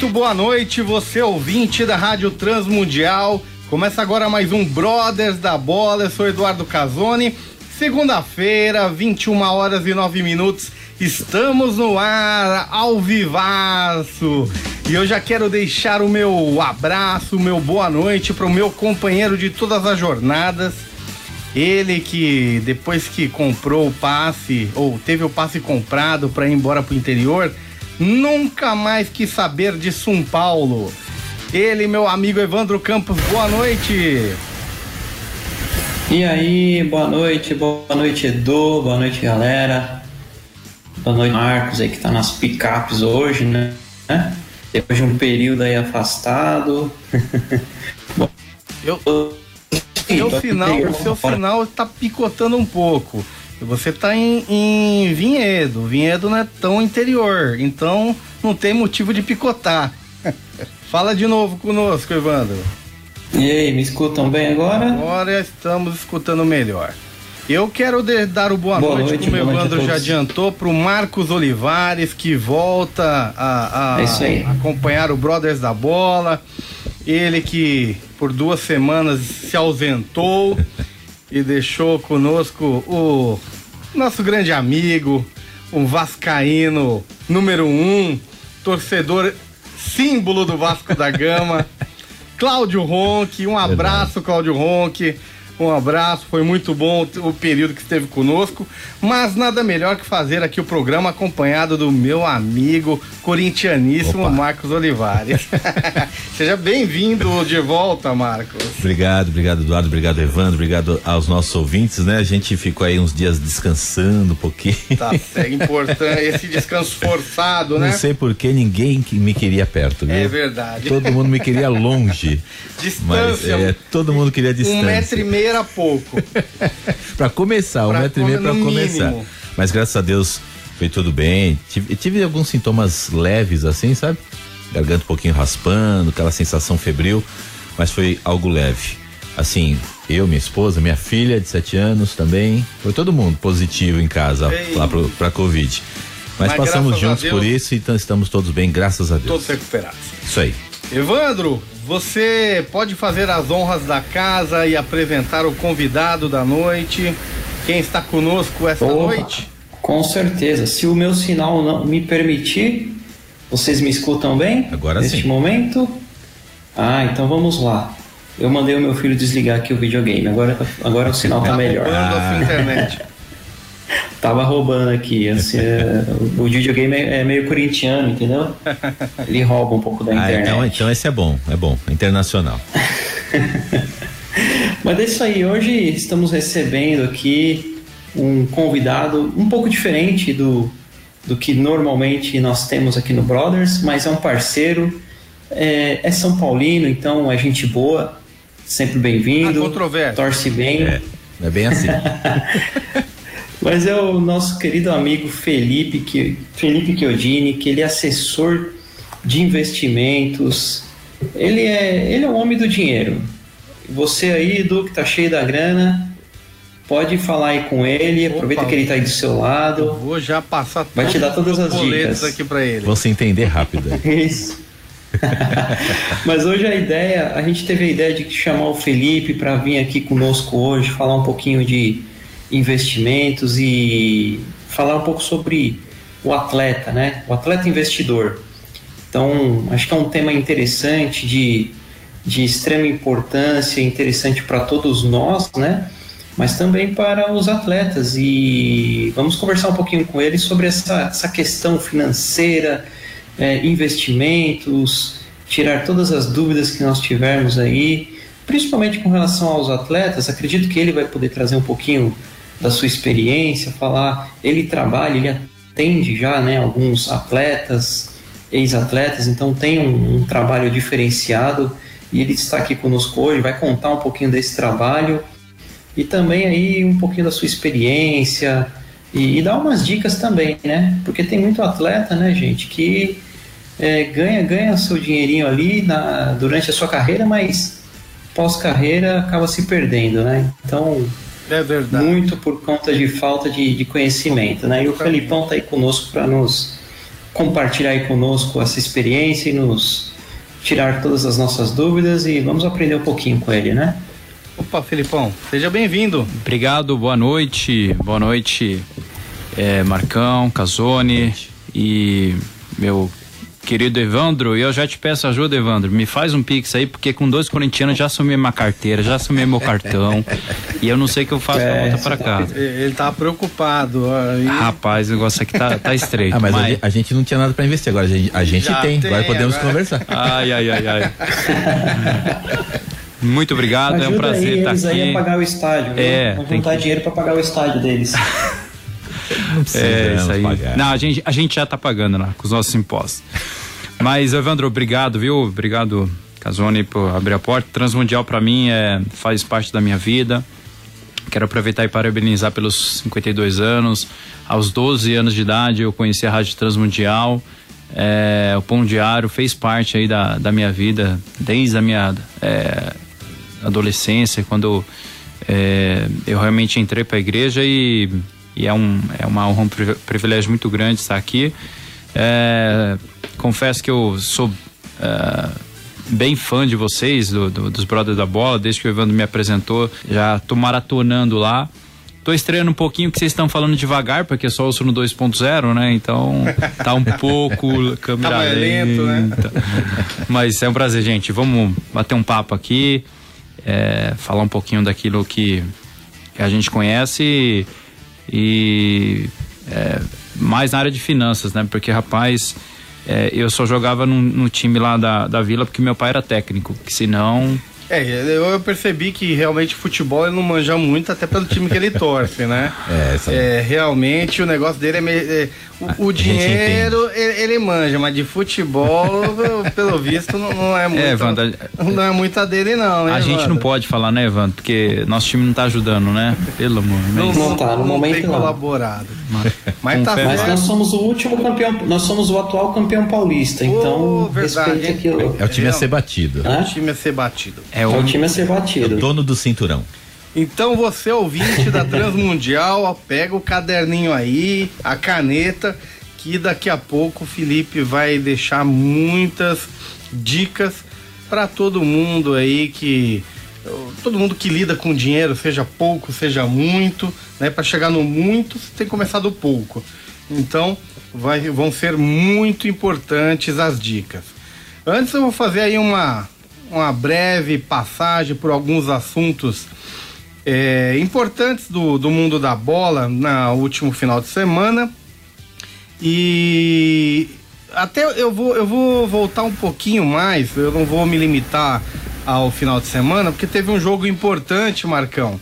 Muito boa noite, você ouvinte da Rádio Transmundial. Começa agora mais um Brothers da Bola. Eu sou Eduardo Casoni. Segunda-feira, 21 horas e 9 minutos. Estamos no ar, ao vivaço. E eu já quero deixar o meu abraço, o meu boa noite para o meu companheiro de todas as jornadas. Ele que depois que comprou o passe, ou teve o passe comprado para ir embora pro interior, nunca mais quis saber de São Paulo. Ele, meu amigo Evandro Campos, boa noite. E aí, boa noite, boa noite Edu, boa noite galera. Boa noite Marcos aí que tá nas picapes hoje, né? Depois de um período aí afastado. Eu, seu final, o seu final tá picotando um pouco. Você tá em, em Vinhedo. Vinhedo não é tão interior, então não tem motivo de picotar. Fala de novo conosco, Evandro. E aí, me escutam bem agora? Agora estamos escutando melhor. Eu quero dar o boa, boa noite, noite, como o Evandro já adiantou, para o Marcos Olivares, que volta a, a, é a acompanhar o Brothers da Bola. Ele que por duas semanas se ausentou e deixou conosco o nosso grande amigo, um vascaíno número um, torcedor símbolo do Vasco da Gama, Cláudio Ronque. Um abraço, Cláudio Ronque. Um abraço, foi muito bom o período que esteve conosco, mas nada melhor que fazer aqui o programa acompanhado do meu amigo corintianíssimo Opa. Marcos Olivares. Seja bem-vindo de volta, Marcos. Obrigado, obrigado, Eduardo, obrigado, Evandro, obrigado aos nossos ouvintes, né? A gente ficou aí uns dias descansando um pouquinho. Tá, é importante esse descanso forçado, né? Não sei por que ninguém me queria perto, viu? É verdade. Todo mundo me queria longe. Distância. Mas, é, todo mundo queria distância. Um metro e meio era pouco. para começar, um metro e meio para começar. Mas graças a Deus foi tudo bem. Tive, tive alguns sintomas leves assim, sabe? Garganta um pouquinho raspando, aquela sensação febril, mas foi algo leve. Assim, eu, minha esposa, minha filha de 7 anos também, foi todo mundo positivo em casa Ei. lá pro, pra Covid. Mas, mas passamos juntos por isso, então estamos todos bem, graças a Deus. Todos recuperados. Isso aí. Evandro, você pode fazer as honras da casa e apresentar o convidado da noite. Quem está conosco esta Opa, noite? Com certeza. Se o meu sinal não me permitir, vocês me escutam bem? Agora neste sim. momento? Ah, então vamos lá. Eu mandei o meu filho desligar aqui o videogame. Agora, agora o sinal está melhor. Ah. a internet. Tava roubando aqui. Assim, é, o videogame é, é, meio corintiano, entendeu? Ele rouba um pouco da ah, internet. Então, então esse é bom, é bom, internacional. Mas é isso aí, hoje estamos recebendo aqui um convidado um pouco diferente do, do que normalmente nós temos aqui no Brothers, mas é um parceiro, é, é São Paulino, então é gente boa, sempre bem-vindo. Torce bem. É, é bem assim. Mas é o nosso querido amigo Felipe, que, Felipe Chiodini, que ele é assessor de investimentos. Ele é, ele é o homem do dinheiro. Você aí, Edu, que tá cheio da grana, pode falar aí com ele, Opa, aproveita que ele tá aí do seu lado. Vou já passar Vai te dar todas as dicas aqui para ele. Se entender rápido. Isso. Mas hoje a ideia, a gente teve a ideia de chamar o Felipe para vir aqui conosco hoje, falar um pouquinho de investimentos e falar um pouco sobre o atleta, né? O atleta investidor. Então, acho que é um tema interessante, de, de extrema importância, interessante para todos nós, né? Mas também para os atletas. E vamos conversar um pouquinho com ele sobre essa, essa questão financeira, é, investimentos, tirar todas as dúvidas que nós tivermos aí, principalmente com relação aos atletas. Acredito que ele vai poder trazer um pouquinho da sua experiência, falar. Ele trabalha, ele atende já, né, alguns atletas, ex-atletas, então tem um, um trabalho diferenciado e ele está aqui conosco hoje, vai contar um pouquinho desse trabalho e também aí um pouquinho da sua experiência e, e dar umas dicas também, né? Porque tem muito atleta, né, gente, que é, ganha ganha seu dinheirinho ali na, durante a sua carreira, mas pós-carreira acaba se perdendo, né? Então é verdade. muito por conta de falta de, de conhecimento, né? E o Felipão está aí conosco para nos compartilhar aí conosco essa experiência e nos tirar todas as nossas dúvidas e vamos aprender um pouquinho com ele, né? Opa, Felipão, seja bem-vindo. Obrigado, boa noite, boa noite, é, Marcão, Casone e meu querido Evandro, e eu já te peço ajuda, Evandro, me faz um pix aí, porque com dois corintianos já assumi minha carteira, já assumi meu cartão, e eu não sei o que eu faço é, volta pra tá casa. Ele tá preocupado. Aí. Rapaz, o negócio aqui tá, tá estreito. Ah, mas, mas... A, gente não tinha nada pra investir, agora a gente, a gente tem, tem, agora podemos agora. conversar. Ai, ai, ai, ai. Muito obrigado, Ajuda é um prazer estar aqui. Aí a pagar o estádio, é, Vamos juntar que... dinheiro para pagar o estádio deles. Não é, isso aí. Pagar. Não, a gente, a gente já tá pagando lá, com os nossos impostos. Mas, Evandro, obrigado, viu? Obrigado, Casone, por abrir a porta. Transmundial para mim é, faz parte da minha vida. Quero aproveitar e parabenizar pelos 52 anos. Aos 12 anos de idade eu conheci a Rádio Transmundial. É, o Pão Diário fez parte aí da, da minha vida desde a minha é, adolescência, quando é, eu realmente entrei para a igreja e, e, é, um, é uma honra, um privilégio muito grande estar aqui. É, confesso que eu sou uh, bem fã de vocês, do, do, dos Brothers da Bola, desde que o Evandro me apresentou, já tô maratonando lá. Tô estreando um pouquinho que vocês estão falando devagar, porque é só ouço no 2.0, né? Então tá um pouco câmera tá lento, né? Mas é um prazer, gente. Vamos bater um papo aqui, é, falar um pouquinho daquilo que, que a gente conhece e, e é, mais na área de finanças, né? Porque, rapaz, é, eu só jogava no, time lá da, da vila porque meu pai era técnico, que senão. É, eu percebi que realmente futebol ele não manja muito, até pelo time que ele torce, né? É, é realmente o negócio dele é, meio, é o, o dinheiro ele, ele, manja, mas de futebol, pelo visto, não, não é muito. É, Evandro, não é muita dele, não. Hein, a gente Evandro? não pode falar, né, Evandro? Porque nosso time não tá ajudando, né? Pelo amor. Não, não, tá, no momento tem não. colaborado. Mas, mas tá Mas nós somos o último campeão, nós somos o atual campeão paulista, então. Oh, verdade. Aquilo. É o time a ser batido. É o time a ser batido. É o, é o time a ser batido. É o dono do cinturão. Então você ouvinte da Transmundial, pega o caderninho aí, a caneta, que daqui a pouco o Felipe vai deixar muitas dicas para todo mundo aí que todo mundo que lida com dinheiro, seja pouco, seja muito, né? Para chegar no muito, você tem que começar do pouco. Então, vai, vão ser muito importantes as dicas. Antes eu vou fazer aí uma uma breve passagem por alguns assuntos é, importantes do, do mundo da bola na último final de semana. E até eu vou, eu vou voltar um pouquinho mais, eu não vou me limitar ao final de semana, porque teve um jogo importante, Marcão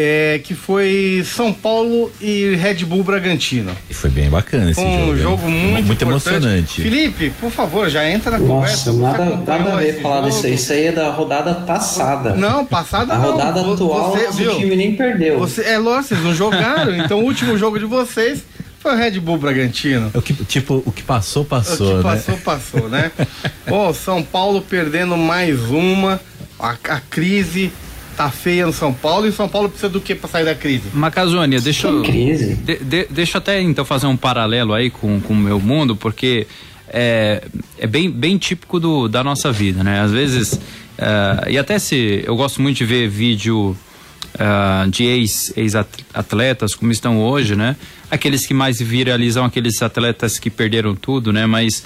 é, que foi São Paulo e Red Bull Bragantino. E foi bem bacana esse um jogo. Um jogo muito, muito emocionante. Felipe, por favor, já entra na Nossa, conversa. Nossa, nada, nada a ver falar disso aí. Isso aí é da rodada passada. Não, passada a não. A rodada atual, você, o time nem perdeu. Você, é lógico, vocês não jogaram. então o último jogo de vocês foi o Red Bull Bragantino. É o que, tipo, o que passou, passou. O que né? passou, passou, né? Ó, São Paulo perdendo mais uma. A, a crise tá feia no São Paulo e o São Paulo precisa do que para sair da crise? Macazônia, deixa eu. Crise. De, de, deixa eu até então fazer um paralelo aí com, com o meu mundo, porque é, é bem, bem típico do, da nossa vida, né? Às vezes. Uh, e até se. Eu gosto muito de ver vídeo. Uh, de ex-atletas, ex como estão hoje, né? Aqueles que mais viralizam, aqueles atletas que perderam tudo, né? Mas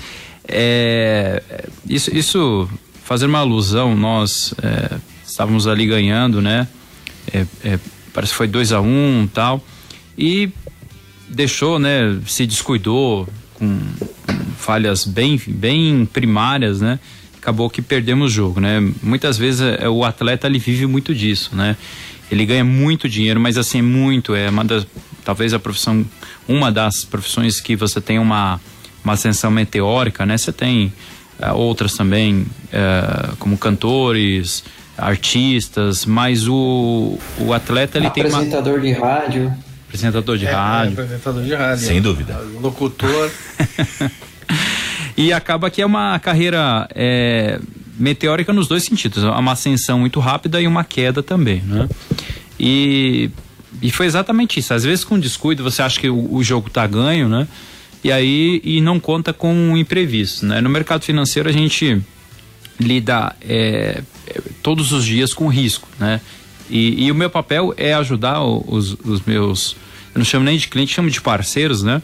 é, isso, isso fazer uma alusão, nós é, estávamos ali ganhando, né? É, é, parece que foi 2 a 1 um, tal. E deixou, né? Se descuidou com, falhas bem, bem primárias, né? Acabou que perdemos o jogo, né? Muitas vezes é, o atleta ele vive muito disso, né? ele ganha muito dinheiro, mas assim, muito, é uma das, talvez a profissão, uma das profissões que você tem uma, uma ascensão meteórica, né? Você tem uh, outras também, uh, como cantores, artistas, mas o, o atleta ele tem uma... Apresentador de rádio. Apresentador de é, rádio. É, apresentador de rádio. Sem dúvida. Locutor. e acaba que é uma carreira é, meteórica nos dois sentidos. Uma ascensão muito rápida e uma queda também, né? E, e foi exatamente isso. Às vezes com descuido você acha que o, o jogo está ganho, né? E aí e não conta com um imprevisto, né? No mercado financeiro a gente lida é, todos os dias com risco, né? E, e, o meu papel é ajudar os, os meus, eu não chamo nem de clientes, chamo de parceiros, né?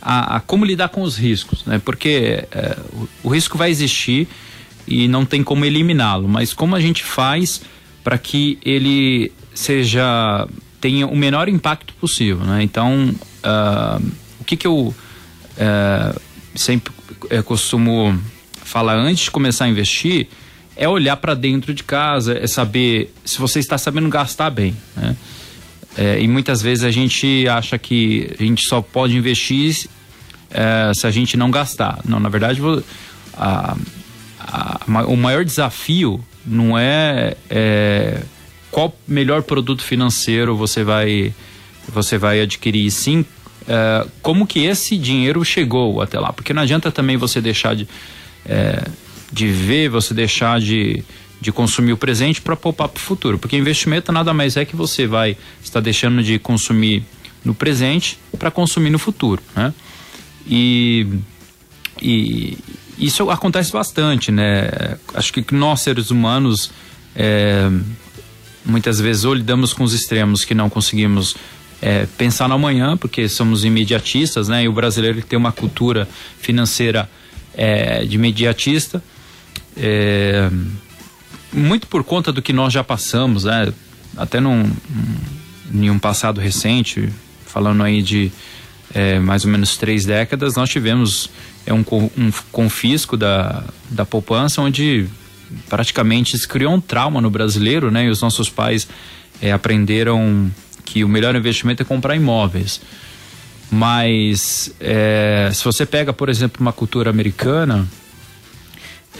A, a como lidar com os riscos, né? Porque é, o, o, risco vai existir e não tem como eliminá-lo, mas como a gente faz para que ele seja tenha o menor impacto possível, né? Então, uh, o que que eu uh, sempre uh, costumo falar antes de começar a investir é olhar para dentro de casa, é saber se você está sabendo gastar bem, né? É, e muitas vezes a gente acha que a gente só pode investir é, se a gente não gastar. Não, na verdade, a, a, o maior desafio não é, é, qual melhor produto financeiro você vai você vai adquirir, sim é, como que esse dinheiro chegou até lá, porque não adianta também você deixar de é, de ver, você deixar de, de consumir o presente para poupar para o futuro. Porque investimento nada mais é que você vai estar deixando de consumir no presente para consumir no futuro, né? E, e isso acontece bastante, né? Acho que nós seres humanos é, muitas vezes ou lidamos com os extremos que não conseguimos é, pensar no amanhã, porque somos imediatistas, né? E o brasileiro tem uma cultura financeira é, de imediatista é, muito por conta do que nós já passamos, né? Até num, em um passado recente, falando aí de é, mais ou menos três décadas, nós tivemos é, um, um confisco da, da poupança, onde praticamente se criou um trauma no brasileiro, né? E os nossos pais é, aprenderam que o melhor investimento é comprar imóveis. Mas é, se você pega, por exemplo, uma cultura americana,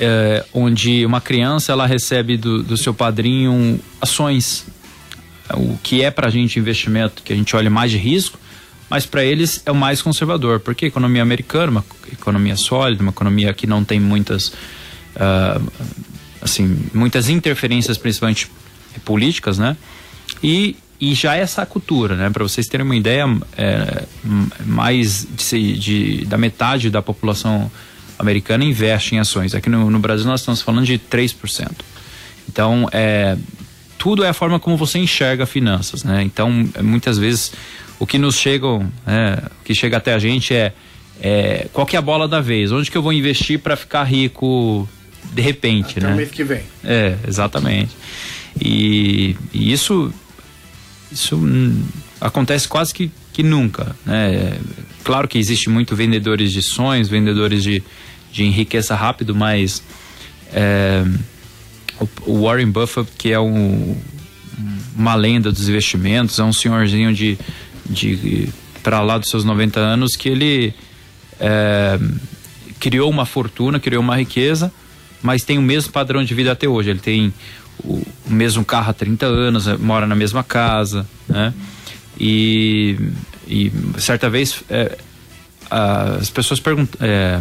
é, onde uma criança ela recebe do, do seu padrinho ações, o que é para a gente investimento que a gente olha mais de risco, mas para eles é o mais conservador, porque a economia americana, uma economia sólida, uma economia que não tem muitas, uh, assim, muitas interferências, principalmente políticas, né? E, e já essa cultura, né? Para vocês terem uma ideia, é, mais de, de, da metade da população americana investe em ações. Aqui no, no Brasil nós estamos falando de 3%. Então, é, tudo é a forma como você enxerga finanças, né? Então, muitas vezes o que nos chega, é, o que chega até a gente é, é, qual que é a bola da vez? Onde que eu vou investir para ficar rico de repente, até né? O mês que vem. É, exatamente. E, e isso, isso acontece quase que, que nunca, né? Claro que existe muito vendedores de sonhos, vendedores de de enriqueça rápido, mas é, o, Warren Buffett, que é um, uma lenda dos investimentos, é um senhorzinho de, de para lá dos seus 90 anos que ele é, criou uma fortuna, criou uma riqueza, mas tem o mesmo padrão de vida até hoje. Ele tem o, mesmo carro há 30 anos, mora na mesma casa, né? E, e certa vez é, as pessoas perguntam, é,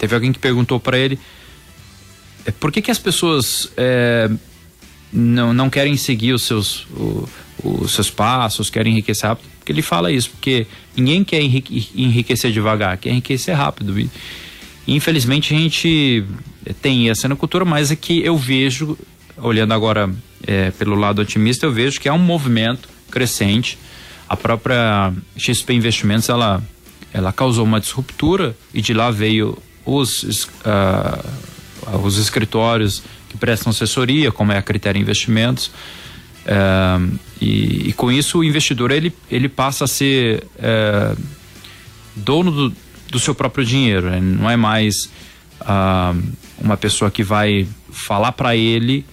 Teve alguém que perguntou para ele é, por que, que as pessoas é, não, não querem seguir os seus, o, os seus passos, querem enriquecer rápido. Porque ele fala isso, porque ninguém quer enriquecer devagar, quer enriquecer rápido. E, infelizmente a gente tem essa cultura, mas é que eu vejo, olhando agora é, pelo lado otimista, eu vejo que é um movimento crescente. A própria XP Investimentos, ela, ela causou uma disruptura e de lá veio os, uh, os escritórios que prestam assessoria, como é a Critério Investimentos. Uh, e, e, com isso o investidor ele, ele passa a ser uh, dono do, do, seu próprio dinheiro, né? não é mais uma pessoa que vai falar para ele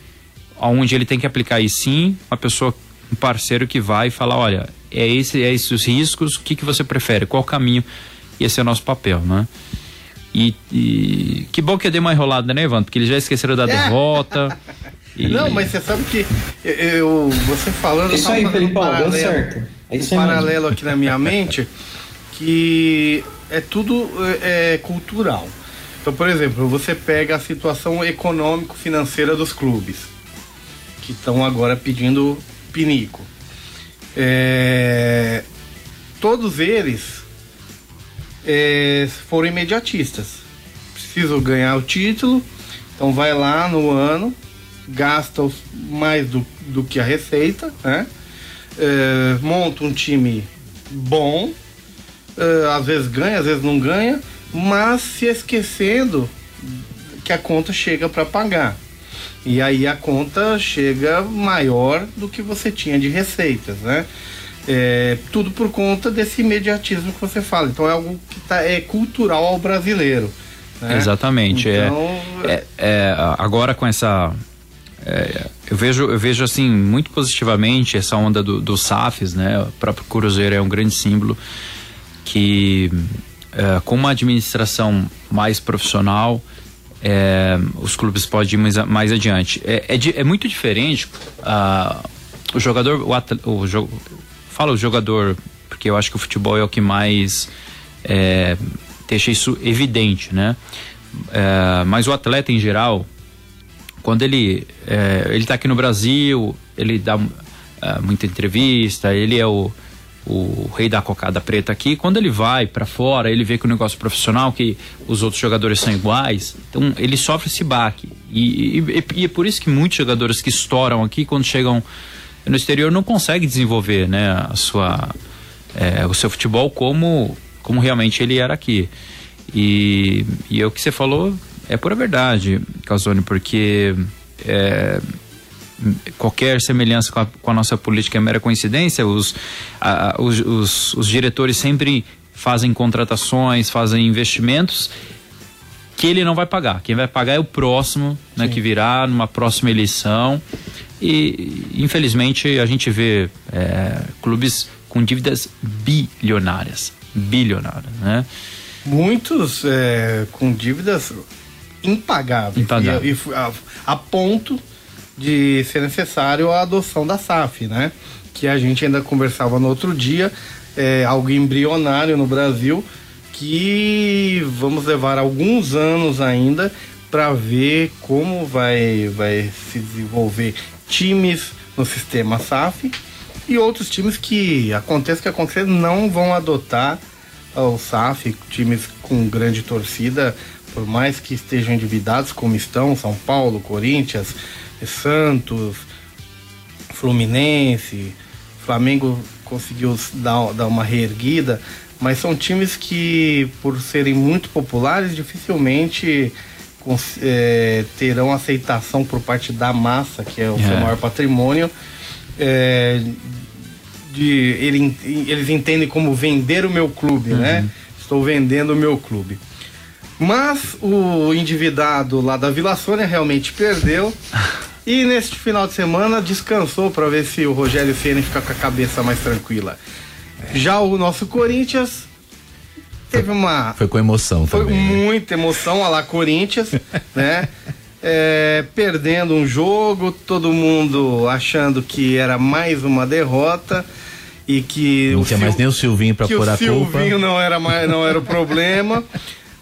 aonde ele tem que aplicar e sim uma pessoa um parceiro que vai falar, olha, é esse, é esses os riscos, o que, que você prefere, qual caminho? E esse é o nosso papel, né? E, e que bom que eu dei uma enrolada, né, Evandro? Porque eles já esqueceram da derrota. e... Não, mas você sabe que eu, você falando. Isso aí, Felipe, um paralelo, deu certo. É isso um paralelo mesmo. aqui na minha mente que é tudo é, é, cultural. Então, por exemplo, você pega a situação econômico-financeira dos clubes que estão agora pedindo pinico. É, todos eles é, foram imediatistas. Preciso ganhar o título, então vai lá no ano, gasta mais do, do que a receita, né? É, monta um time bom, é, às vezes ganha, às vezes não ganha, mas se esquecendo que a conta chega para pagar. E aí a conta chega maior do que você tinha de receitas, né? É, tudo por conta desse imediatismo que você fala. Então é algo que tá, é cultural ao brasileiro. Né? Exatamente. É, então, é, é, agora com essa. É, eu, vejo, eu vejo assim muito positivamente essa onda do, do SAFs, né? O próprio Cruzeiro é um grande símbolo que é, com uma administração mais profissional, é, os clubes podem ir mais, mais adiante. É, é, é muito diferente uh, o jogador, o, atleta, o falo o jogador porque eu acho que o futebol é o que mais é, deixa isso evidente, né? É, mas o atleta em geral, quando ele é, ele está aqui no Brasil, ele dá é, muita entrevista, ele é o o rei da cocada preta aqui, quando ele vai para fora, ele vê que o negócio profissional, que os outros jogadores são iguais, então ele sofre esse baque. E, e, e é por isso que muitos jogadores que estouram aqui, quando chegam no exterior, não conseguem desenvolver né, a sua, é, o seu futebol como, como realmente ele era aqui. E, e é o que você falou é pura verdade, Calzone, porque. É, qualquer semelhança com a, com a, nossa política é mera coincidência. Os, a, os, os, os, diretores sempre fazem contratações, fazem investimentos que ele não vai pagar. Quem vai pagar é o próximo, né, que virá numa próxima eleição. E infelizmente a gente vê é, clubes com dívidas bilionárias, bilionárias, né? Muitos é, com dívidas impagáveis. impagáveis. E, e a, a ponto de ser necessário a adoção da SAF, né? Que a gente ainda conversava no outro dia, é algo embrionário no Brasil, que vamos levar alguns anos ainda para ver como vai, vai se desenvolver times no sistema SAF e outros times que aconteça que aconteça não vão adotar o SAF, times com grande torcida, por mais que estejam endividados como estão, São Paulo, Corinthians, Santos, Fluminense, Flamengo conseguiu dar, dar uma reerguida, mas são times que, por serem muito populares, dificilmente é, terão aceitação por parte da massa, que é o é. seu maior patrimônio. É, de, ele, eles entendem como vender o meu clube, né? uhum. né? Estou vendendo o meu clube. Mas o endividado lá da Vila Sônia realmente perdeu. E neste final de semana descansou para ver se o Rogério Ceni fica com a cabeça mais tranquila. Já o nosso Corinthians teve uma. Foi com emoção foi também. Foi né? muita emoção a lá Corinthians, né? É, perdendo um jogo, todo mundo achando que era mais uma derrota e que não tinha mais nem o Silvinho para pôr a culpa. O Silvinho não era mais, não era o problema,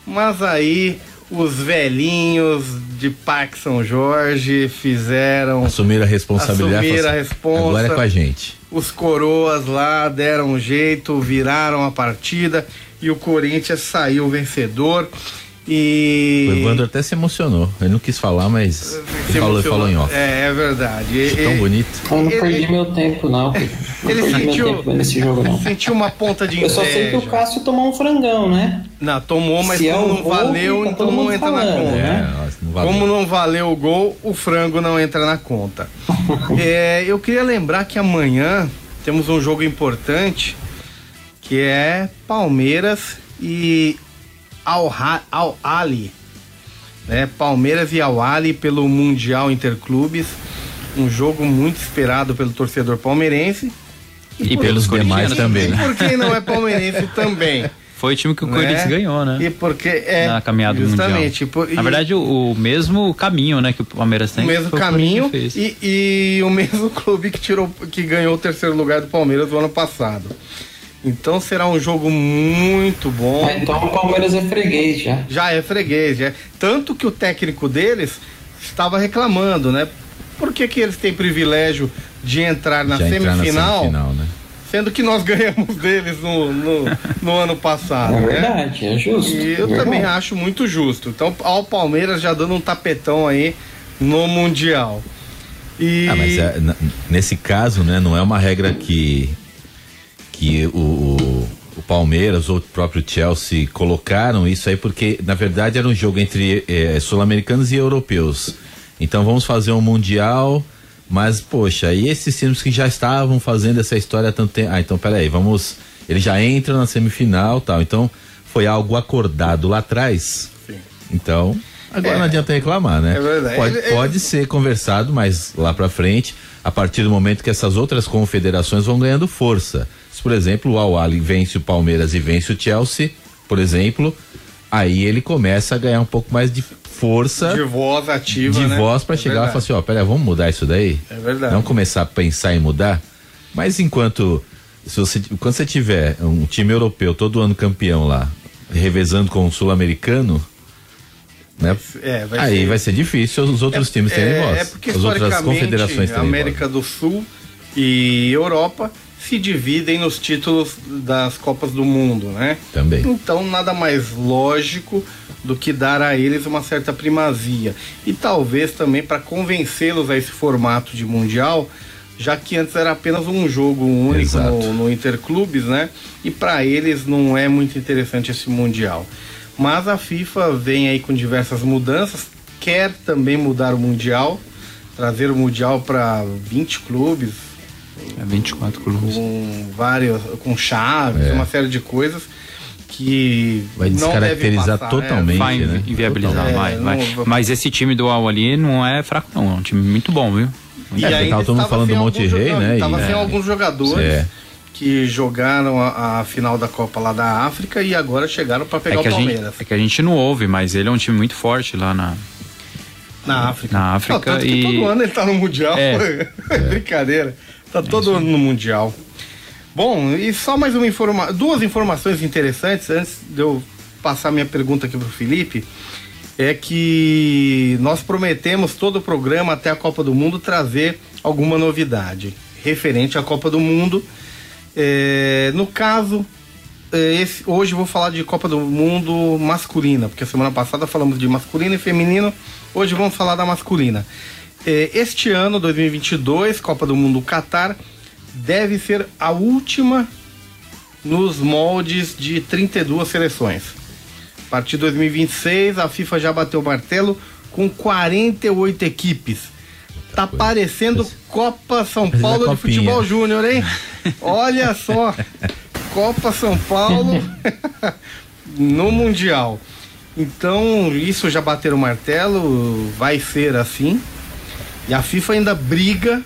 mas aí os velhinhos de Parque São Jorge fizeram. Assumiram a responsabilidade. Assumiram a assim, responsa. Agora é com a gente. Os coroas lá deram um jeito, viraram a partida e o Corinthians saiu vencedor. E... O Evandro até se emocionou. Ele não quis falar, mas ele falou, falou em off. É, é verdade. Tão bonito. Eu não perdi ele, meu tempo, não. Ele sentiu, nesse jogo, não. sentiu uma ponta de inveja. Eu só sei que o Cássio tomou um frangão, né? Não, tomou, mas Se como é não gol, valeu, então não entra falando, na conta. É, não valeu. Como não valeu o gol, o frango não entra na conta. é, eu queria lembrar que amanhã temos um jogo importante que é Palmeiras e Al, Ali, né? Palmeiras e Al Ali pelo Mundial Interclubes. um jogo muito esperado pelo torcedor palmeirense. E, e pelos demais também, né? E por quem não é palmeirense também. Foi o time que o Corinthians né? ganhou, né? E porque é na caminhada justamente, mundial. Na verdade, o, o, mesmo caminho, né, que o Palmeiras tem. O mesmo caminho o e, e, o mesmo clube que tirou, que ganhou o terceiro lugar do Palmeiras no ano passado. Então será um jogo muito bom. É, então o Palmeiras é freguês já. Já é freguês, já. Tanto que o técnico deles estava reclamando, né? Por que, que eles têm privilégio de entrar na, semifinal, entrar na semifinal, né? Sendo que nós ganhamos deles no, no, no ano passado. É né? verdade, é justo. E eu é também acho muito justo. Então, ao Palmeiras já dando um tapetão aí no Mundial. E... Ah, mas é, nesse caso, né, não é uma regra que que o, o, o, Palmeiras ou o próprio Chelsea colocaram isso aí porque na verdade era um jogo entre é, sul-americanos e europeus. Então vamos fazer um mundial, mas poxa, e esses times que já estavam fazendo essa história há tanto tempo, ah, então peraí, vamos, ele já entra na semifinal, tal. Então foi algo acordado lá atrás. Sim. Então Agora é, não adianta reclamar, né? É verdade. Pode, pode ser conversado, mas lá para frente, a partir do momento que essas outras confederações vão ganhando força. Por exemplo, o al vence o Palmeiras e vence o Chelsea, por exemplo, aí ele começa a ganhar um pouco mais de força. De voz ativa. De né? voz para é chegar verdade. e falar assim: ó, peraí, vamos mudar isso daí? É verdade. Vamos começar a pensar em mudar? Mas enquanto. Se você, quando você tiver um time europeu todo ano campeão lá, revezando com o sul-americano, né? É, vai aí ser... vai ser difícil os outros é, times terem é, voz. É porque as outras confederações terem América voz. do Sul e Europa se dividem nos títulos das Copas do Mundo, né? Também. Então nada mais lógico do que dar a eles uma certa primazia e talvez também para convencê-los a esse formato de mundial, já que antes era apenas um jogo único no, no interclubes, né? E para eles não é muito interessante esse mundial. Mas a FIFA vem aí com diversas mudanças, quer também mudar o mundial, trazer o mundial para 20 clubes, é 24 clubes. Com vários, com chaves, é. uma série de coisas que vai descaracterizar passar, totalmente, é, vai né? inviabilizar, vai, vai. Mas esse time do Al ali não é fraco não, é um time muito bom, viu? E é, aí todo mundo falando do Monte Rei, né? Tava e, sem é. alguns jogadores é. que jogaram a, a, final da Copa lá da África e agora chegaram para pegar é o Palmeiras. Gente, é que a gente não ouve, mas ele é um time muito forte lá na na África. Na África não, e todo ano ele tá no mundial. É. Brincadeira. Tá todo ano no Mundial. Bom, e só mais uma informação, duas informações interessantes antes de eu passar minha pergunta aqui pro Felipe. É que nós prometemos todo o programa até a Copa do Mundo trazer alguma novidade referente à Copa do Mundo. É, no caso, é, esse, hoje vou falar de Copa do Mundo masculina, porque a semana passada falamos de masculino e feminino, hoje vamos falar da masculina. É, este ano, 2022, Copa do Mundo Qatar, deve ser a última nos moldes de 32 seleções. A partir de 2026, a FIFA já bateu o martelo com 48 equipes. Tá parecendo Copa São é Paulo de Futebol Júnior, hein? Olha só, Copa São Paulo no Mundial. Então, isso já bateram o martelo, vai ser assim. E a FIFA ainda briga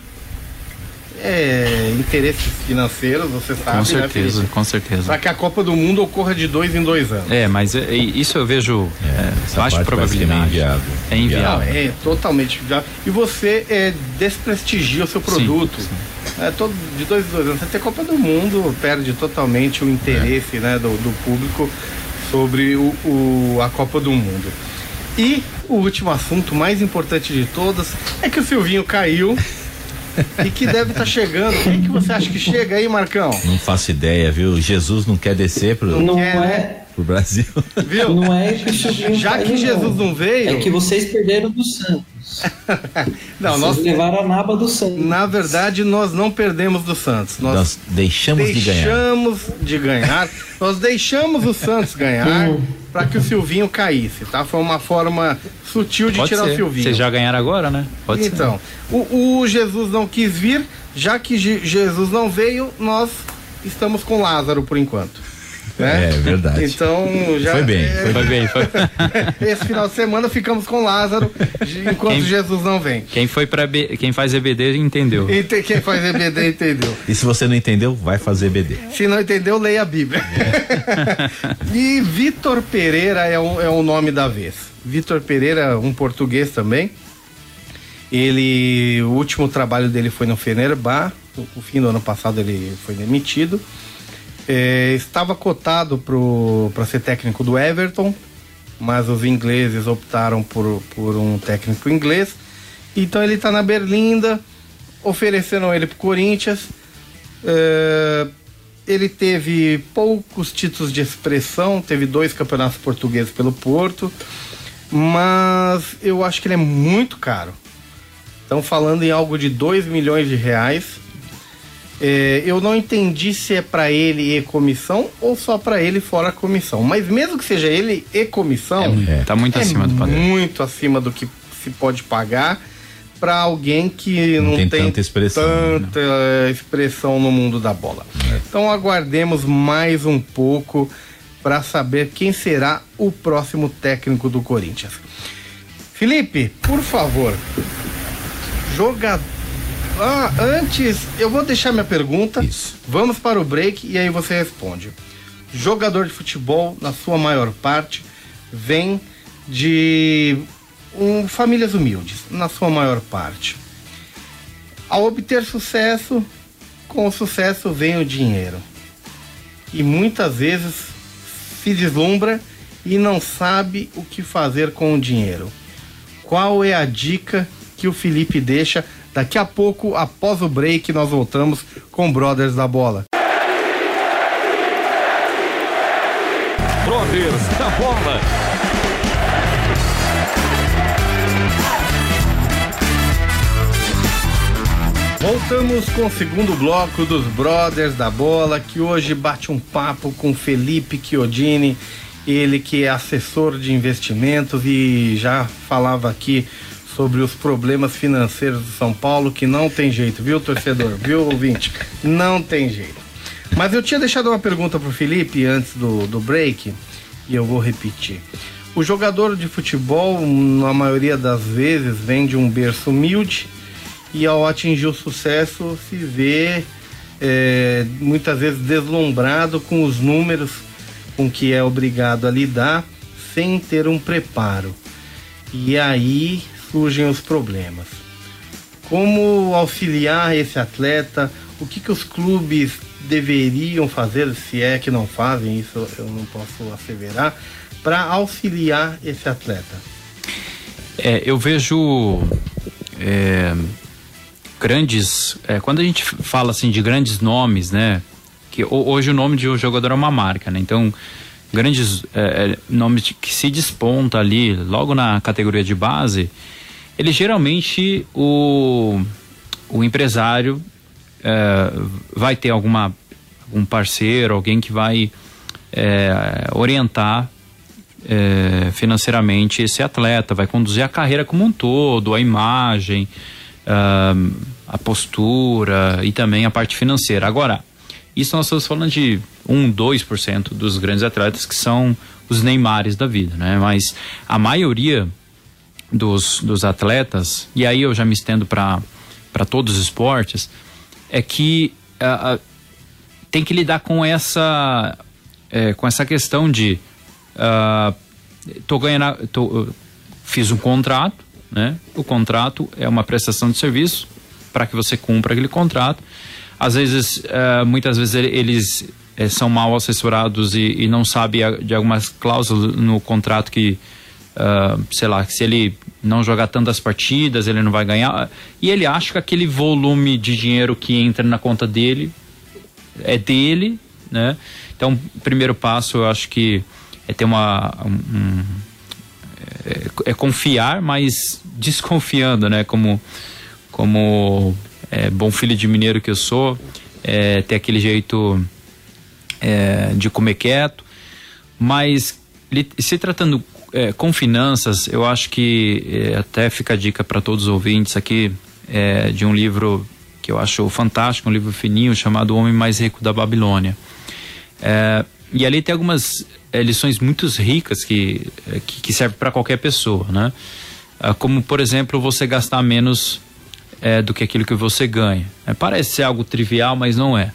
é, interesses financeiros, você sabe, Com né, certeza, né, com certeza. Para que a Copa do Mundo ocorra de dois em dois anos. É, mas é, isso eu vejo é, baixa probabilidade. Inviável. É inviável. Não, é totalmente inviável. E você é, desprestigia o seu produto. Sim, sim. É, todo, de dois em dois anos. Você tem Copa do Mundo, perde totalmente o interesse é. né, do, do público sobre o, o, a Copa do Mundo. E o último assunto, mais importante de todos, é que o Silvinho caiu. e que deve estar tá chegando. Quem que você acha que chega aí, Marcão? Não faço ideia, viu? Jesus não quer descer pro, não quer, é. Pro Brasil. Viu? Não é que o Silvinho Já que Jesus não. não veio. É que vocês perderam do Santos. não, Vocês nós levaram a naba do Santos. Na verdade, nós não perdemos do Santos. Nós, nós deixamos, deixamos de ganhar. Deixamos de ganhar. nós deixamos o Santos ganhar hum. para que o Silvinho caísse, tá? Foi uma forma sutil de Pode tirar ser. o Silvinho. Vocês já ganharam agora, né? Pode então, ser. O, o Jesus não quis vir, já que Jesus não veio, nós estamos com Lázaro por enquanto. Né? É verdade. Então já. Foi bem, é, Foi bem, foi. Esse final de semana ficamos com Lázaro enquanto Quem- Jesus não vem. Quem foi para quem faz EBD entendeu. E tem- quem faz EBD entendeu. E se você não entendeu, vai fazer BD. Se não entendeu, leia a Bíblia. e Vitor Pereira é o, é o nome da vez. Vitor Pereira, um português também. Ele, o último trabalho dele foi no Fenerbah. O, o fim do ano passado ele foi demitido. É, estava cotado para ser técnico do Everton, mas os ingleses optaram por, por um técnico inglês. Então ele está na Berlinda, ofereceram ele para Corinthians. É, ele teve poucos títulos de expressão, teve dois campeonatos portugueses pelo Porto, mas eu acho que ele é muito caro. Estão falando em algo de 2 milhões de reais. É, eu não entendi se é para ele e comissão ou só para ele fora comissão. Mas mesmo que seja ele e comissão, É, tá muito acima do padrão. Muito acima do que se pode pagar para alguém que Não não, tem tanta expressão, né? tanta eh, expressão no mundo da bola. Então aguardemos mais um pouco para saber quem será o próximo técnico do Corinthians. Felipe, por favor, jogador. Ah, antes, eu vou deixar minha pergunta. Isso. Vamos para o break e aí você responde. Jogador de futebol, na sua maior parte, vem de um, famílias humildes, na sua maior parte. Ao obter sucesso, com o sucesso vem o dinheiro. E muitas vezes se deslumbra e não sabe o que fazer com o dinheiro. Qual é a dica que o Felipe deixa? Daqui a pouco, após o break, nós voltamos com Brothers da Bola. Brothers da Bola. Voltamos com o segundo bloco dos Brothers da Bola, que hoje bate um papo com Felipe Chiodini, ele que é assessor de investimentos e já falava aqui sobre os problemas financeiros do São Paulo, que não tem jeito, viu, torcedor? viu, ouvinte? Não tem jeito. Mas eu tinha deixado uma pergunta pro Felipe antes do, do break, e eu vou repetir. O jogador de futebol, na maioria das vezes, vem de um berço humilde e ao atingir o sucesso se vê é, muitas vezes deslumbrado com os números com que é obrigado a lidar sem ter um preparo. E aí surgem os problemas. Como auxiliar esse atleta? O que, que os clubes deveriam fazer, se é que não fazem, isso eu não posso asseverar, para auxiliar esse atleta? É, eu vejo é, grandes. é, quando a gente fala assim de grandes nomes, né? Que ho- hoje o nome de um jogador é uma marca, né? Então, grandes é, é, nomes que se desponta ali, logo na categoria de base, ele geralmente o, o empresário é, vai ter alguma um parceiro, alguém que vai é, orientar é, financeiramente esse atleta, vai conduzir a carreira como um todo, a imagem, ahn, a postura e também a parte financeira. Agora, isso nós estamos falando de 1, 2% dos grandes atletas que são os Neymares da vida, né? Mas a maioria dos, dos atletas, e aí eu já me estendo para todos os esportes, é que ah, ah, tem que lidar com essa, é, com essa questão de ah, tô ganhando, a- tô, fiz um contrato, né? O contrato é uma prestação de serviço para que você cumpra aquele contrato. Às vezes, ah, muitas vezes ele- eles eh, são mal assessorados e, e não sabem a- de algumas cláusulas no contrato que, ah, sei lá, se ele não jogar tantas partidas, ele não vai ganhar. E ele acha que aquele volume de dinheiro que entra na conta dele é dele, né? Então, o primeiro passo eu acho que é ter uma um, é, é confiar, mas desconfiando, né? Como como é, bom filho de mineiro que eu sou, é, ter aquele jeito é, de comer quieto, mas se tratando é, com finanças, eu acho que é, até fica a dica para todos os ouvintes aqui é, de um livro que eu acho fantástico, um livro fininho chamado O Homem Mais Rico da Babilônia. É, e ali tem algumas é, lições muito ricas que, que, que servem para qualquer pessoa, né? Ah, como, por exemplo, você gastar menos é, do que aquilo que você ganha. É, parece ser algo trivial, mas não é.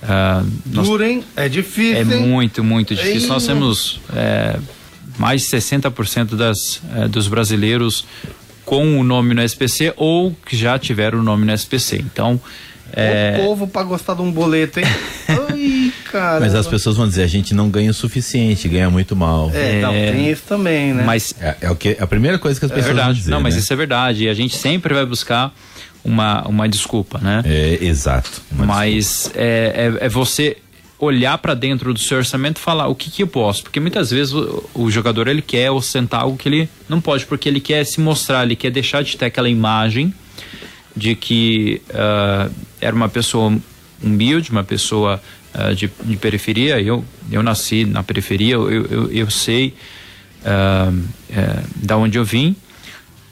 Uh, Duro, hein? É difícil. É hein? muito, muito difícil. Ei, nós temos é, mais de 60% das, é, dos brasileiros com o nome no SPC ou que já tiveram o nome no SPC. Então. É... O povo para gostar de um boleto, hein? Ai, cara. Mas as pessoas vão dizer, a gente não ganha o suficiente, ganha muito mal. É, não, tem isso também, né? Mas é, é, o que a primeira coisa que as é pessoas verdade. vão dizer. Não, mas né? isso é verdade. E a gente sempre vai buscar uma, uma desculpa, né? É, exato. Mas é, é, é, você olhar para dentro do seu orçamento e falar o que, que eu posso, porque muitas vezes o, o, jogador ele quer ostentar algo que ele não pode, porque ele quer se mostrar, ele quer deixar de ter aquela imagem de que uh, era uma pessoa humilde, uma pessoa uh, de, de, periferia. Eu, eu nasci na periferia, eu, eu, eu sei uh, da onde eu vim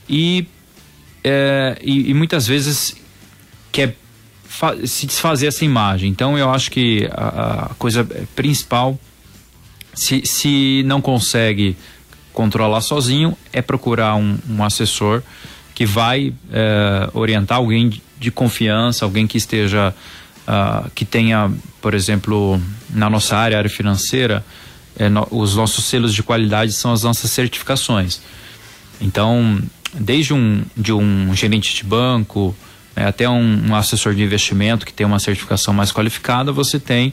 e é, e, e, muitas vezes quer se desfazer essa imagem. Então eu acho que a, a coisa principal, se, se não consegue controlar sozinho, é procurar um, um assessor que vai é, orientar alguém de confiança, alguém que esteja, uh, que tenha, por exemplo, na nossa área, área financeira, é, no, os nossos selos de qualidade são as nossas certificações. Então, desde um, de um gerente de banco né, até um, um, assessor de investimento que tem uma certificação mais qualificada, você tem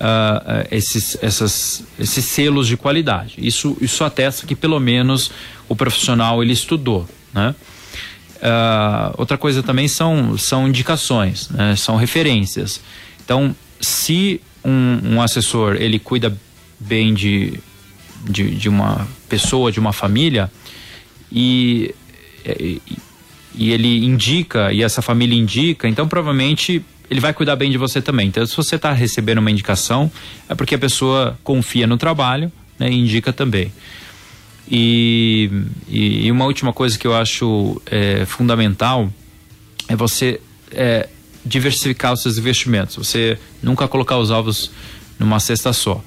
uh, esses, essas, esses selos de qualidade. Isso, isso atesta que pelo menos o profissional ele estudou, né? Uh, outra coisa também são, são indicações, né? são referências. Então, se um, um assessor ele cuida bem de, de, de uma pessoa, de uma família, e é, e, e ele indica, e essa família indica, então provavelmente ele vai cuidar bem de você também. Então, se você está recebendo uma indicação, é porque a pessoa confia no trabalho né, e indica também. E, e, e, uma última coisa que eu acho é, fundamental é você é, diversificar os seus investimentos. Você nunca colocar os ovos numa cesta só.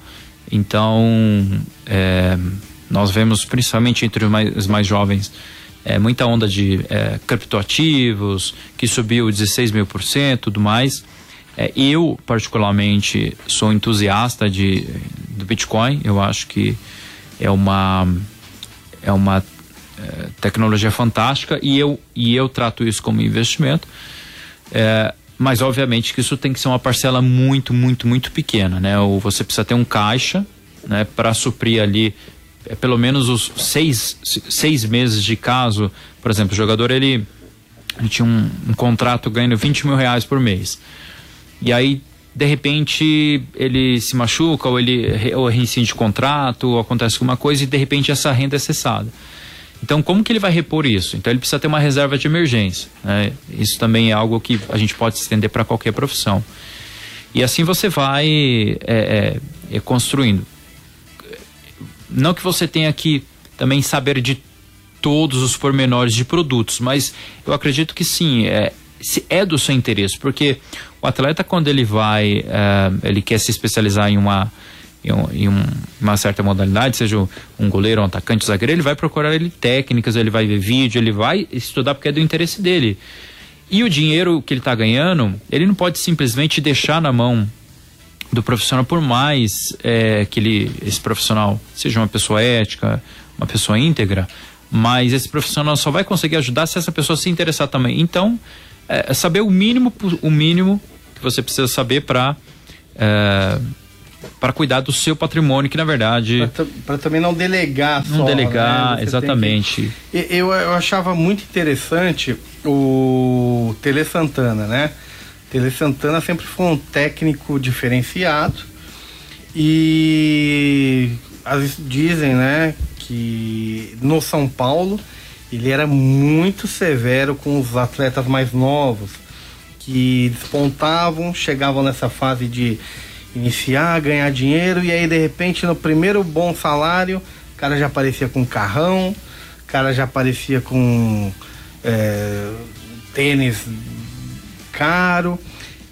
Então, é, nós vemos principalmente entre os mais, os mais jovens é, muita onda de é, criptoativos, que subiu 16 mil por cento, tudo mais. É, eu, particularmente, sou entusiasta de, do Bitcoin. Eu acho que é uma, é uma é, tecnologia fantástica e eu, e eu trato isso como investimento. É, mas, obviamente, que isso tem que ser uma parcela muito, muito, muito pequena. Né? Ou você precisa ter um caixa né, para suprir ali pelo menos os seis, seis meses de caso, por exemplo, o jogador ele, ele tinha um, um, contrato ganhando 20 mil reais por mês. E aí, de repente, ele se machuca, ou ele ou reincide de contrato, ou acontece alguma coisa, e de repente essa renda é cessada. Então, como que ele vai repor isso? Então, ele precisa ter uma reserva de emergência. Né? Isso também é algo que a gente pode estender para qualquer profissão. E assim você vai é, é, é construindo. Não que você tenha que também saber de todos os pormenores de produtos, mas eu acredito que sim, é, é do seu interesse, porque o atleta quando ele vai, é, ele quer se especializar em uma em, um, um, uma certa modalidade, seja um goleiro, um atacante, um zagueiro, ele vai procurar ele técnicas, ele vai ver vídeo, ele vai estudar porque é do interesse dele. E o dinheiro que ele está ganhando, ele não pode simplesmente deixar na mão do profissional, por mais é, que ele, esse profissional seja uma pessoa ética, uma pessoa íntegra, mas esse profissional só vai conseguir ajudar se essa pessoa se interessar também. Então, é, é saber o mínimo, o mínimo que você precisa saber para é, para cuidar do seu patrimônio, que na verdade. Para também não delegar Não só, delegar, né? exatamente. Que... Eu, eu achava muito interessante o Tele Santana, né? Tele Santana sempre foi um técnico diferenciado e as, dizem, né, que no São Paulo ele era muito severo com os atletas mais novos que despontavam, chegavam nessa fase de iniciar, ganhar dinheiro e aí de repente no primeiro bom salário, o cara já aparecia com carrão, o cara já aparecia com é, tênis caro.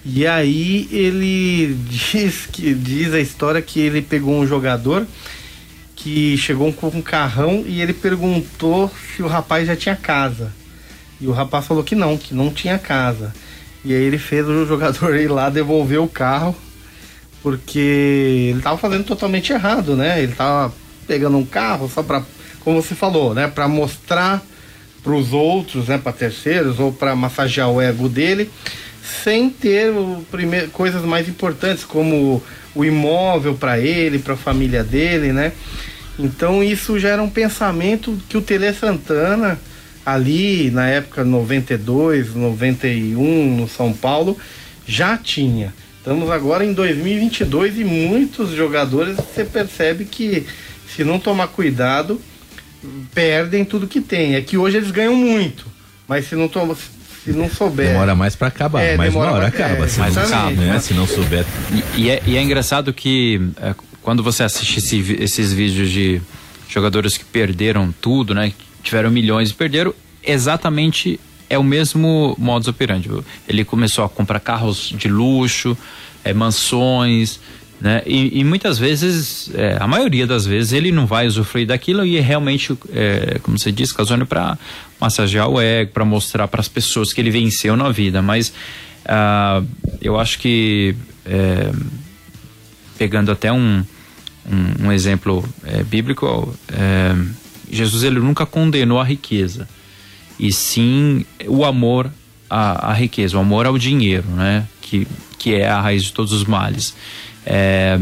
E aí ele diz que diz a história que ele pegou um jogador que chegou com um carrão e ele perguntou se o rapaz já tinha casa. E o rapaz falou que não, que não tinha casa. E aí ele fez o jogador ir lá devolver o carro, porque ele tava fazendo totalmente errado, né? Ele tava pegando um carro só para, como você falou, né, para mostrar para os outros, né, para terceiros ou para massagear o ego dele, sem ter o primeiro, coisas mais importantes como o imóvel para ele, para a família dele, né? Então isso já era um pensamento que o Tele Santana ali na época 92, 91 no São Paulo já tinha. Estamos agora em 2022 e muitos jogadores você percebe que se não tomar cuidado perdem tudo que tem. É que hoje eles ganham muito, mas se não tomar se não souber. Demora mais para acabar, é, mas uma hora acaba. É, se, não, acaba né? se não souber. E, e, é, e é, engraçado que é, quando você assiste esse, esses vídeos de jogadores que perderam tudo, né? Tiveram milhões e perderam, exatamente é o mesmo modus operandi. Ele começou a comprar carros de luxo, é, mansões, né? E, e muitas vezes, é, a maioria das vezes, ele não vai usufruir daquilo e é realmente, é, como você disse, Casone, para massagear o ego, para mostrar para as pessoas que ele venceu na vida. Mas uh, eu acho que, é, pegando até um, um, um exemplo é, bíblico, é, Jesus ele nunca condenou a riqueza, e sim o amor à, à, riqueza, o amor ao dinheiro, né? Que, que é a raiz de todos os males. É,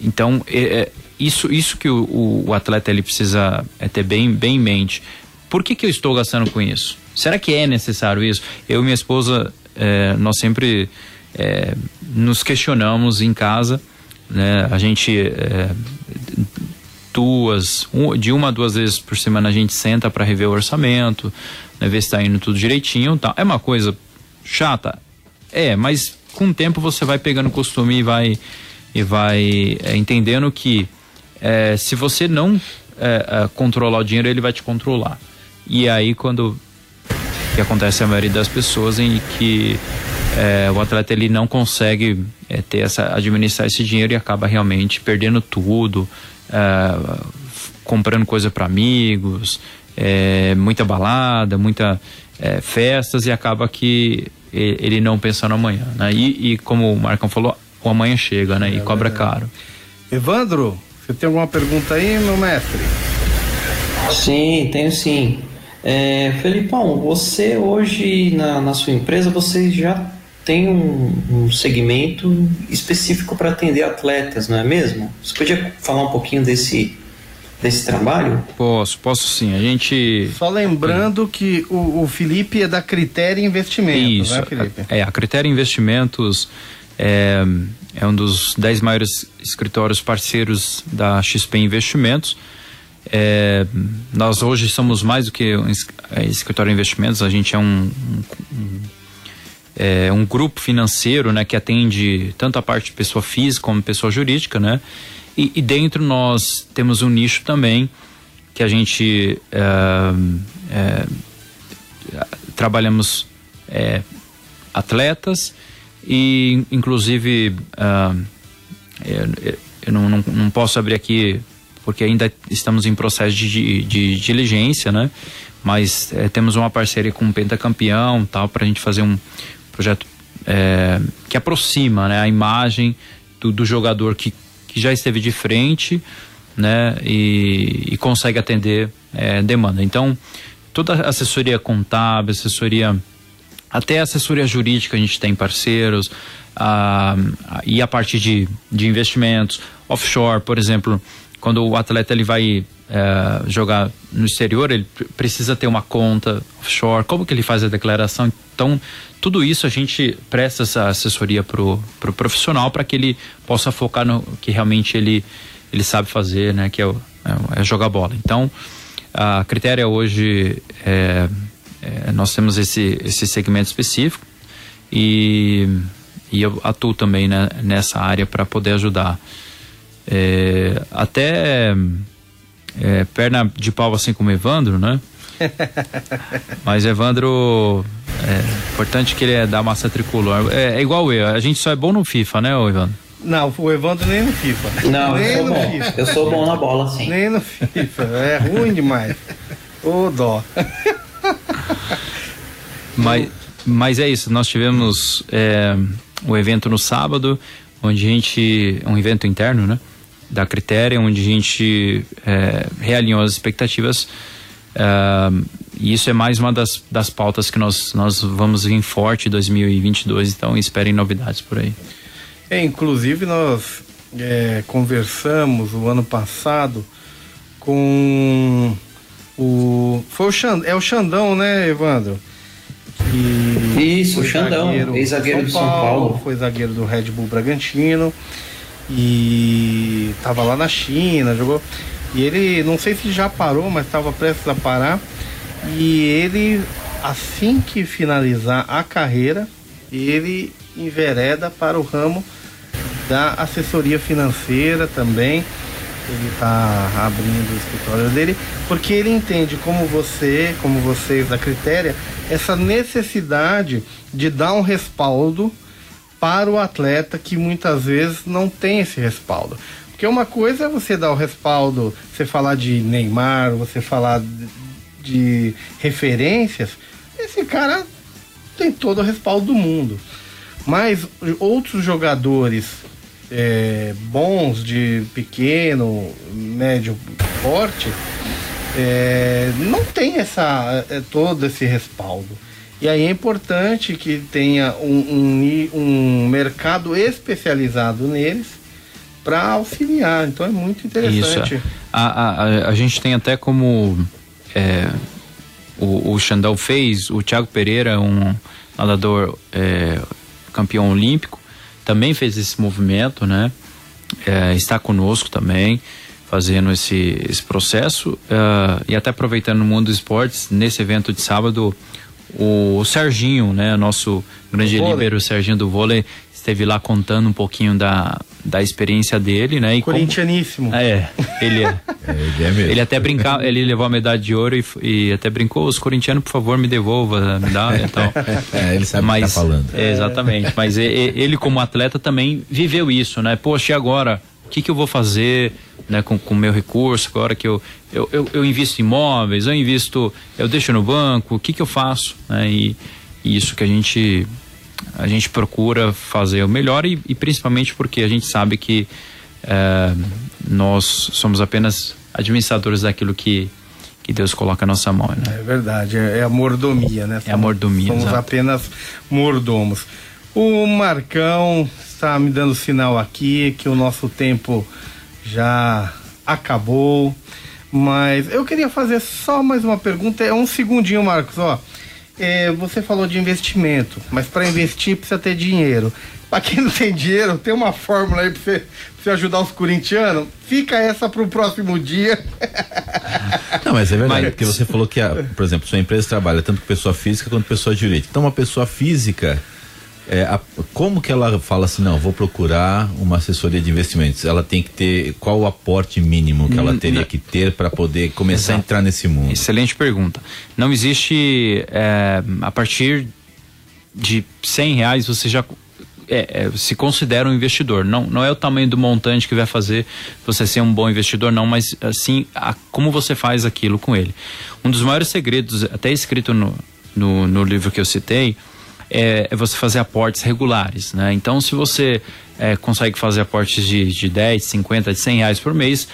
então, é, é isso, isso que o, o, atleta ele precisa é, ter bem, bem em mente. Por que, que eu estou gastando com isso? Será que é necessário isso? Eu e minha esposa, é, nós sempre é, nos questionamos em casa né? A gente duas, um, de uma a duas vezes por semana a gente senta para rever o orçamento, né? ver se está indo tudo direitinho, tá? É uma coisa chata, é, mas com o tempo você vai pegando costume e vai e vai é, entendendo que é, se você não é, é, controlar o dinheiro ele vai te controlar. E aí quando que acontece a maioria das pessoas em que é, o atleta ele não consegue é, ter essa administrar esse dinheiro e acaba realmente perdendo tudo, comprando coisa para amigos, muita balada, muita festas e acaba que ele não pensa no amanhã, né? E, e como o Marcão falou, o amanhã chega, né? e é cobra caro. Evandro, você tem alguma pergunta aí, meu mestre? Sim, tenho sim. É, Felipão, você hoje na, na sua empresa, você já tem um, um segmento específico para atender atletas, não é mesmo? Você podia falar um pouquinho desse desse trabalho? Posso, posso sim. A gente. Só lembrando que o, o Felipe é da Critério Investimentos, Isso, né, Felipe? É, a Critério Investimentos é, é um dos dez maiores escritórios parceiros da XP Investimentos. É, nós hoje somos mais do que um é, escritório de investimentos, a gente é um, um, é, um grupo financeiro, né, que atende tanto a parte de pessoa física como pessoa jurídica, né? E, e dentro nós temos um nicho também que a gente é, é, trabalhamos é, atletas e inclusive uh, eu, eu não, não, não, posso abrir aqui porque ainda estamos em processo de, de, de diligência, né? Mas é, temos uma parceria com o Pentacampeão tal para a gente fazer um, projeto é, que aproxima né, a imagem do, do, jogador que, que já esteve de frente né, e, e consegue atender é, demanda. Então, toda assessoria contábil, assessoria, até assessoria jurídica a gente tem parceiros, a, a, e a parte de, de investimentos, offshore, por exemplo, quando o atleta ele vai é, jogar no exterior, ele precisa ter uma conta offshore, como que ele faz a declaração? Então, tudo isso a gente presta essa assessoria pro, pro profissional para que ele possa focar no que realmente ele, ele sabe fazer, né? Que é, é, é jogar bola. Então, a Critéria hoje, é, é, nós temos esse, esse segmento específico e, e eu atuo também né, nessa área para poder ajudar. É, até é, perna de pau assim como Evandro, né? Mas Evandro É importante que ele é da massa tricolor. É, é igual eu, a gente só é bom no FIFA, né, Ivan? Não, o Evandro nem no FIFA. Não, nem eu sou bom. FIFA. Eu sou bom na bola, sim. Nem no FIFA. É ruim demais. Ô dó. mas, mas é isso, nós tivemos é, o evento no sábado, onde a gente. um evento interno, né? Da Critéria, onde a gente é, realinhou as expectativas. É, e isso é mais uma das, das pautas que nós, nós vamos vir forte em 2022, então esperem novidades por aí. É, inclusive nós é, conversamos o ano passado com o. Foi o Xand, é o Xandão, né, Evandro? Que Isso, o Xandão, ex-zagueiro do São Paulo. Foi zagueiro do Red Bull Bragantino. E tava lá na China, jogou. E ele, não sei se já parou, mas estava prestes a parar. E ele, assim que finalizar a carreira, ele envereda para o ramo da assessoria financeira também. Ele está abrindo o escritório dele, porque ele entende como você, como vocês da Critéria, essa necessidade de dar um respaldo para o atleta que muitas vezes não tem esse respaldo. Porque uma coisa é você dar o respaldo, você falar de Neymar, você falar de, referências, esse cara tem todo o respaldo do mundo. Mas outros jogadores é, bons de pequeno, médio porte, é, não tem essa, é, todo esse respaldo. E aí é importante que tenha um, um, um mercado especializado neles para auxiliar. Então é muito interessante. Isso. A, a, a, gente tem até como é, o, o Xandão fez, o Thiago Pereira, um nadador é, campeão olímpico, também fez esse movimento, né? É, está conosco também fazendo esse, esse processo uh, e até aproveitando no mundo dos esportes nesse evento de sábado o, o Serginho, né, nosso grande líbero, o Serginho do vôlei esteve lá contando um pouquinho da, da experiência dele, né? E Corintianíssimo. Como, é, ele é. é ele é mesmo. Ele até brincava, ele levou a medalha de ouro e, e até brincou, os corintianos, por favor, me devolva a medalha e tal. É, ele sabe mas, o que tá falando. É, exatamente, mas ele como atleta também viveu isso, né? Poxa, e agora? O que, que eu vou fazer né, com o meu recurso? Agora que eu, eu, eu, eu, invisto em imóveis, eu invisto, eu deixo no banco, o que, que eu faço? Né? E, e isso que a gente a gente procura fazer o melhor e, e principalmente porque a gente sabe que é, nós somos apenas administradores daquilo que, que Deus coloca na nossa mão. Né? É verdade, é, é a mordomia, né? Somos, é a mordomia. Somos exato. apenas mordomos. O Marcão está me dando sinal aqui que o nosso tempo já acabou. Mas eu queria fazer só mais uma pergunta. É um segundinho, Marcos, ó é, você falou de investimento, mas para investir precisa ter dinheiro. Para quem não tem dinheiro, tem uma fórmula aí para você, você, ajudar os corintianos? Fica essa para o próximo dia. Não, mas é verdade, mas... porque você falou que, a, por exemplo, sua empresa trabalha tanto com pessoa física quanto pessoa jurídica. Então, uma pessoa física é, a, como que ela fala assim, não, vou procurar uma assessoria de investimentos? Ela tem que ter, qual o aporte mínimo que ela hum, teria que ter para poder começar Exato. a entrar nesse mundo? Excelente pergunta. Não existe, é, a partir de cem reais você já é, é, se considera um investidor. Não, não é o tamanho do montante que vai fazer você ser um bom investidor, não, mas assim, a, como você faz aquilo com ele. Um dos maiores segredos, até escrito no, no, no livro que eu citei, é, é você fazer aportes regulares, né? Então, se você é, consegue fazer aportes de, de 10, 50, de 100 reais por mês,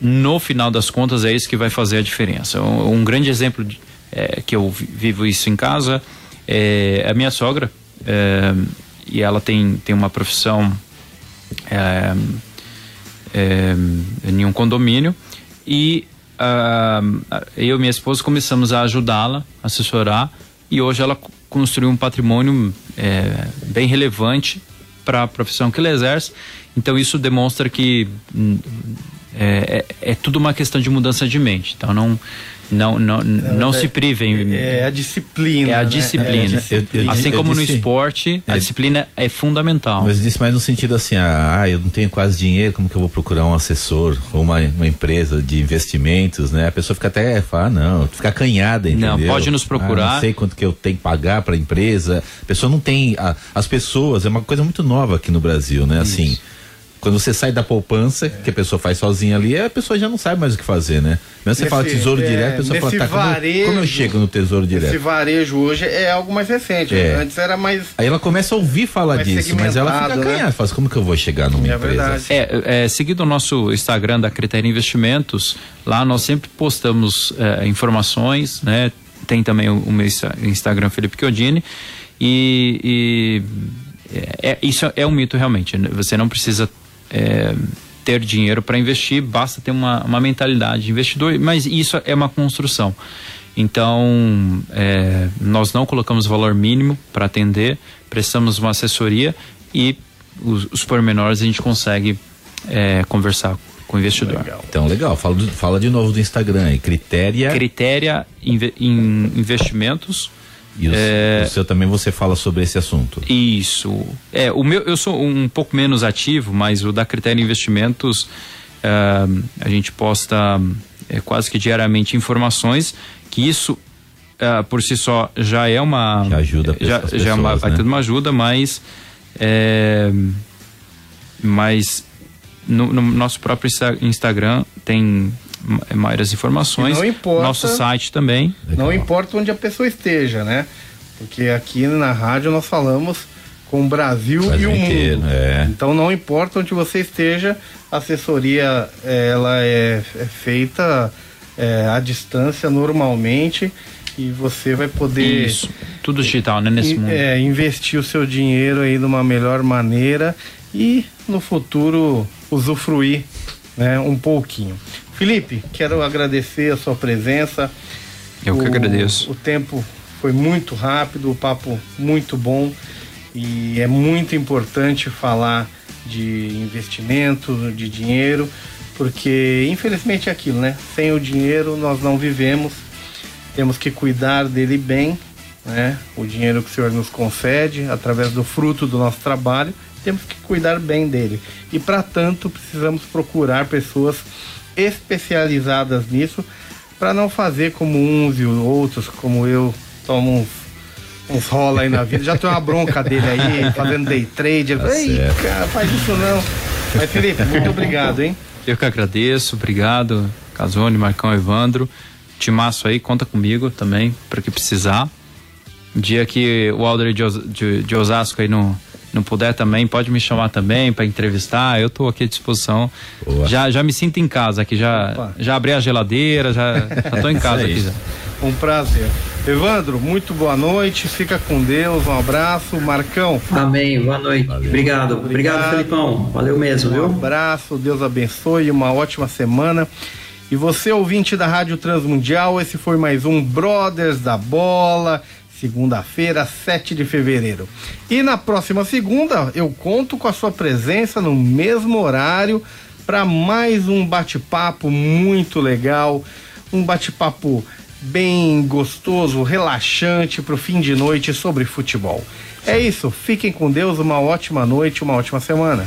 no final das contas é isso que vai fazer a diferença. Um, um grande exemplo de, é, que eu vivo isso em casa é a minha sogra, é, e ela tem, tem uma profissão é, é, em um condomínio, e uh, eu e minha esposa começamos a ajudá-la, assessorar, e hoje ela construiu um patrimônio é, bem relevante para a profissão que ele exerce. Então isso demonstra que hum, é, é, é tudo uma questão de mudança de mente. Então não não, não, não é, se privem. É, é a disciplina. É a né? disciplina. É, eu, eu, assim eu, como no esporte, a é. disciplina é fundamental. Mas disse mais no sentido assim, ah, ah, eu não tenho quase dinheiro, como que eu vou procurar um assessor ou uma, uma empresa de investimentos, né? A pessoa fica até, fala, ah, não, fica acanhada, entendeu? Não, pode nos procurar. Ah, não sei quanto que eu tenho que pagar para a empresa. A pessoa não tem, a, as pessoas, é uma coisa muito nova aqui no Brasil, né? Assim, Isso. Assim, quando você sai da poupança, é. que a pessoa faz sozinha ali, a pessoa já não sabe mais o que fazer, né? Mesmo você fala tesouro é, direto, a pessoa fala, tá, varejo, como, como, eu chego no tesouro direto? Esse varejo hoje é algo mais recente. É. Antes era mais. Aí ela começa a ouvir falar disso, mas ela fica ganhando. Né? Faz como que eu vou chegar numa é empresa? Verdade. É, é, seguindo o nosso Instagram da Critério Investimentos, lá nós sempre postamos é, informações, né? Tem também o, o meu Instagram Felipe Chiodini e, e é, é, isso é um mito realmente. Você não precisa é, ter dinheiro para investir, basta ter uma, uma mentalidade de investidor, mas isso é uma construção. Então, é, nós não colocamos valor mínimo para atender, prestamos uma assessoria e os, os pormenores a gente consegue é, conversar com o investidor. Legal. Então, legal. Fala, fala de novo do Instagram aí. Critéria. Critéria Inve, in, Investimentos e o, é... o, seu também você fala sobre esse assunto. Isso. É, o meu, eu sou um pouco menos ativo, mas o da Critério Investimentos, é, a gente posta é, quase que diariamente informações que isso é, por si só já é uma. Já ajuda já, pessoas, já é uma, vai né? ter uma ajuda, mas. É, mas no, no nosso próprio Instagram tem maiores informações. não importa, Nosso site também. Não importa onde a pessoa esteja, né? Porque aqui na rádio nós falamos com o Brasil, Brasil e o inteiro, mundo. É. Então não importa onde você esteja, a assessoria ela é, é feita é, à distância normalmente e você vai poder Isso. tudo digital, né, nesse mundo. É, investir o seu dinheiro aí de uma melhor maneira e no futuro usufruir, né, um pouquinho. Felipe, quero agradecer a sua presença. Eu o, que agradeço. O tempo foi muito rápido, o papo muito bom e é muito importante falar de investimento, de dinheiro, porque infelizmente é aquilo, né? Sem o dinheiro nós não vivemos, temos que cuidar dele bem, né? O dinheiro que o Senhor nos concede através do fruto do nosso trabalho, temos que cuidar bem dele. E para tanto precisamos procurar pessoas especializadas nisso para não fazer como uns e outros, como eu, tomo uns, uns rola aí na vida. Já tem uma bronca dele aí, fazendo day trade. Tá Ei, cara, faz isso não. Mas Felipe, muito obrigado, hein? Eu que agradeço, obrigado, Casone, Marcão, Evandro. Timaço aí, conta comigo também, para que precisar. Dia que o Alder de, de, de Osasco aí no, não puder também, pode me chamar também para entrevistar. Eu estou aqui à disposição. Já, já me sinto em casa aqui, já, já abri a geladeira, já estou em casa aqui. Já. Um prazer. Evandro, muito boa noite, fica com Deus, um abraço. Marcão. Amém, boa noite. Obrigado. Obrigado, Obrigado Felipão. Valeu mesmo, um viu? Um abraço, Deus abençoe, uma ótima semana. E você, ouvinte da Rádio Transmundial, esse foi mais um Brothers da Bola segunda-feira, 7 de fevereiro. E na próxima segunda, eu conto com a sua presença no mesmo horário para mais um bate-papo muito legal, um bate-papo bem gostoso, relaxante para o fim de noite sobre futebol. É isso, fiquem com Deus, uma ótima noite, uma ótima semana.